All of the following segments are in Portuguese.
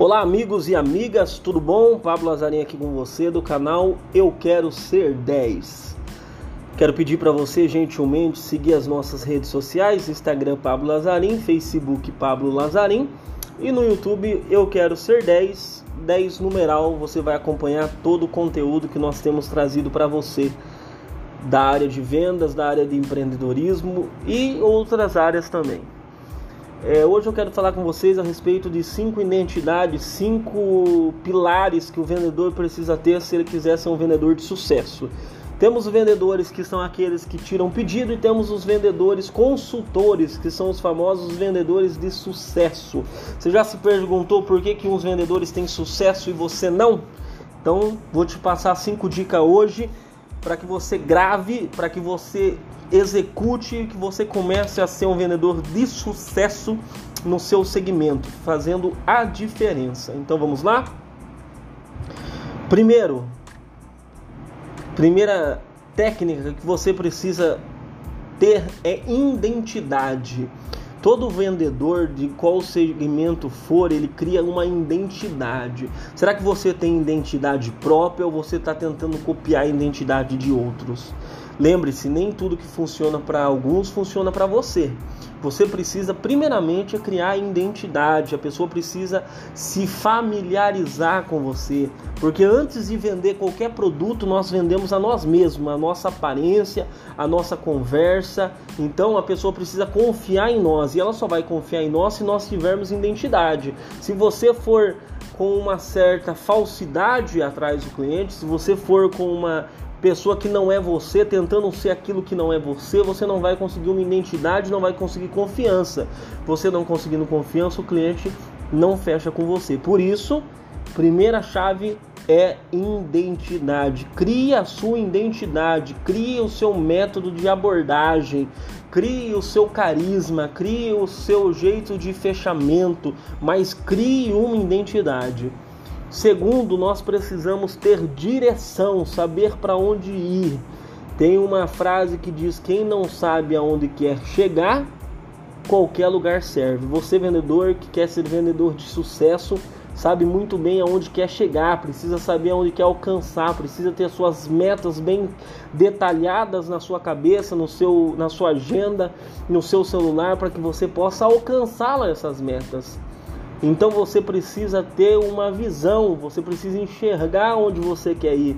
Olá, amigos e amigas, tudo bom? Pablo Lazarinho aqui com você do canal Eu Quero Ser 10. Quero pedir para você gentilmente seguir as nossas redes sociais: Instagram Pablo Lazarim, Facebook Pablo Lazarim e no YouTube Eu Quero Ser 10, 10 numeral. Você vai acompanhar todo o conteúdo que nós temos trazido para você da área de vendas, da área de empreendedorismo e outras áreas também. É, hoje eu quero falar com vocês a respeito de cinco identidades, cinco pilares que o vendedor precisa ter se ele quiser ser um vendedor de sucesso. Temos vendedores que são aqueles que tiram pedido e temos os vendedores consultores, que são os famosos vendedores de sucesso. Você já se perguntou por que, que uns vendedores têm sucesso e você não? Então, vou te passar cinco dicas hoje para que você grave, para que você execute, que você comece a ser um vendedor de sucesso no seu segmento, fazendo a diferença. Então vamos lá? Primeiro, primeira técnica que você precisa ter é identidade. Todo vendedor, de qual segmento for, ele cria uma identidade. Será que você tem identidade própria ou você está tentando copiar a identidade de outros? Lembre-se, nem tudo que funciona para alguns funciona para você. Você precisa, primeiramente, criar identidade. A pessoa precisa se familiarizar com você, porque antes de vender qualquer produto, nós vendemos a nós mesmos, a nossa aparência, a nossa conversa. Então, a pessoa precisa confiar em nós e ela só vai confiar em nós se nós tivermos identidade. Se você for com uma certa falsidade atrás do cliente, se você for com uma pessoa que não é você, tentando ser aquilo que não é você, você não vai conseguir uma identidade, não vai conseguir confiança. Você não conseguindo confiança, o cliente não fecha com você. Por isso, primeira chave é identidade. Crie a sua identidade, crie o seu método de abordagem, crie o seu carisma, crie o seu jeito de fechamento, mas crie uma identidade. Segundo, nós precisamos ter direção, saber para onde ir. Tem uma frase que diz: quem não sabe aonde quer chegar, qualquer lugar serve. Você, vendedor que quer ser vendedor de sucesso, sabe muito bem aonde quer chegar, precisa saber aonde quer alcançar, precisa ter suas metas bem detalhadas na sua cabeça, no seu, na sua agenda, no seu celular, para que você possa alcançá-las essas metas. Então você precisa ter uma visão, você precisa enxergar onde você quer ir.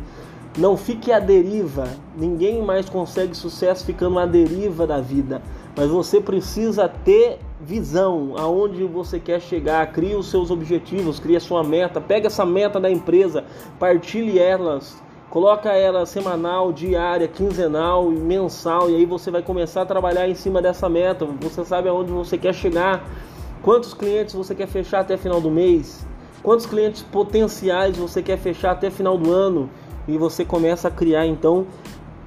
Não fique à deriva. Ninguém mais consegue sucesso ficando à deriva da vida. Mas você precisa ter visão aonde você quer chegar. Crie os seus objetivos, crie a sua meta. Pega essa meta da empresa, partilhe elas. Coloca ela semanal, diária, quinzenal e mensal. E aí você vai começar a trabalhar em cima dessa meta. Você sabe aonde você quer chegar. Quantos clientes você quer fechar até final do mês? Quantos clientes potenciais você quer fechar até final do ano? E você começa a criar então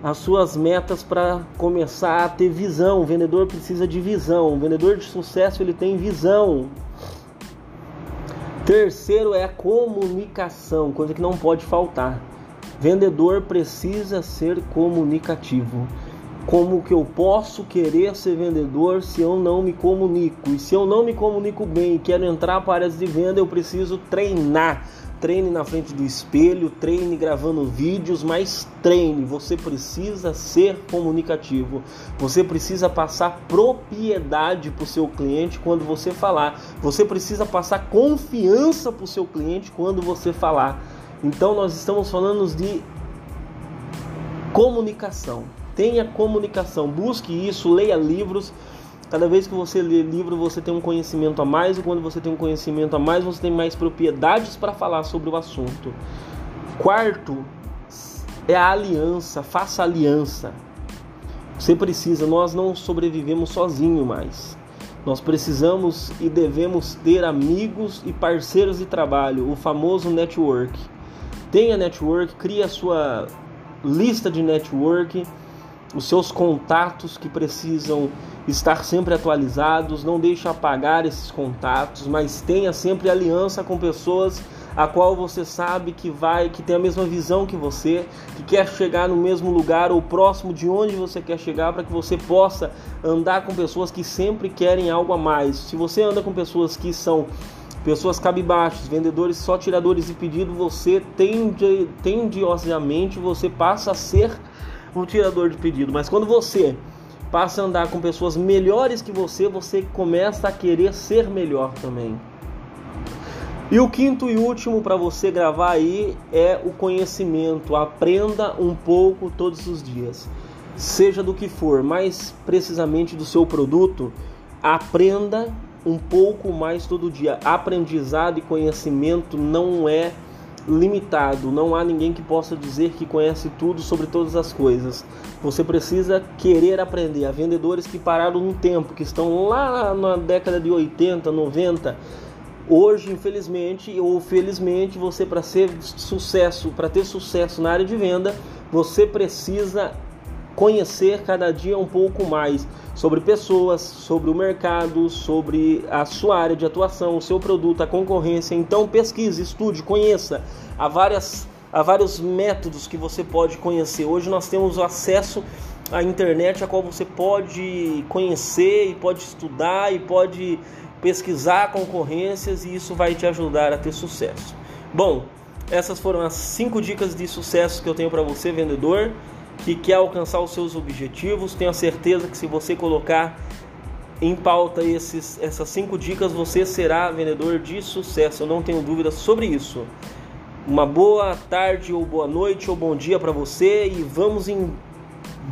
as suas metas para começar a ter visão. O vendedor precisa de visão. O vendedor de sucesso ele tem visão. Terceiro é a comunicação, coisa que não pode faltar. Vendedor precisa ser comunicativo. Como que eu posso querer ser vendedor se eu não me comunico? E se eu não me comunico bem e quero entrar para áreas de venda, eu preciso treinar. Treine na frente do espelho, treine gravando vídeos, mas treine. Você precisa ser comunicativo. Você precisa passar propriedade para o seu cliente quando você falar. Você precisa passar confiança para o seu cliente quando você falar. Então nós estamos falando de comunicação. Tenha comunicação, busque isso, leia livros. Cada vez que você lê livro, você tem um conhecimento a mais, e quando você tem um conhecimento a mais, você tem mais propriedades para falar sobre o assunto. Quarto é a aliança, faça aliança. Você precisa, nós não sobrevivemos sozinho mais. Nós precisamos e devemos ter amigos e parceiros de trabalho, o famoso network. Tenha network, crie a sua lista de network os seus contatos que precisam estar sempre atualizados, não deixe apagar esses contatos, mas tenha sempre aliança com pessoas a qual você sabe que vai, que tem a mesma visão que você, que quer chegar no mesmo lugar ou próximo de onde você quer chegar para que você possa andar com pessoas que sempre querem algo a mais. Se você anda com pessoas que são pessoas cabibachos, vendedores só tiradores de pedido, você tende, tendiosamente você passa a ser um tirador de pedido. Mas quando você passa a andar com pessoas melhores que você, você começa a querer ser melhor também. E o quinto e último para você gravar aí é o conhecimento. Aprenda um pouco todos os dias. Seja do que for, mais precisamente do seu produto, aprenda um pouco mais todo dia. Aprendizado e conhecimento não é limitado, não há ninguém que possa dizer que conhece tudo sobre todas as coisas. Você precisa querer aprender. Há vendedores que pararam um tempo, que estão lá na década de 80, 90. Hoje, infelizmente ou felizmente, você para ser sucesso, para ter sucesso na área de venda, você precisa conhecer cada dia um pouco mais sobre pessoas, sobre o mercado, sobre a sua área de atuação, o seu produto, a concorrência. Então pesquise, estude, conheça. Há, várias, há vários métodos que você pode conhecer. Hoje nós temos acesso à internet a qual você pode conhecer e pode estudar e pode pesquisar concorrências e isso vai te ajudar a ter sucesso. Bom, essas foram as cinco dicas de sucesso que eu tenho para você, vendedor que quer alcançar os seus objetivos, tenha certeza que se você colocar em pauta esses, essas cinco dicas, você será vendedor de sucesso. Eu não tenho dúvida sobre isso. Uma boa tarde, ou boa noite, ou bom dia para você e vamos em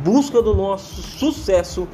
busca do nosso sucesso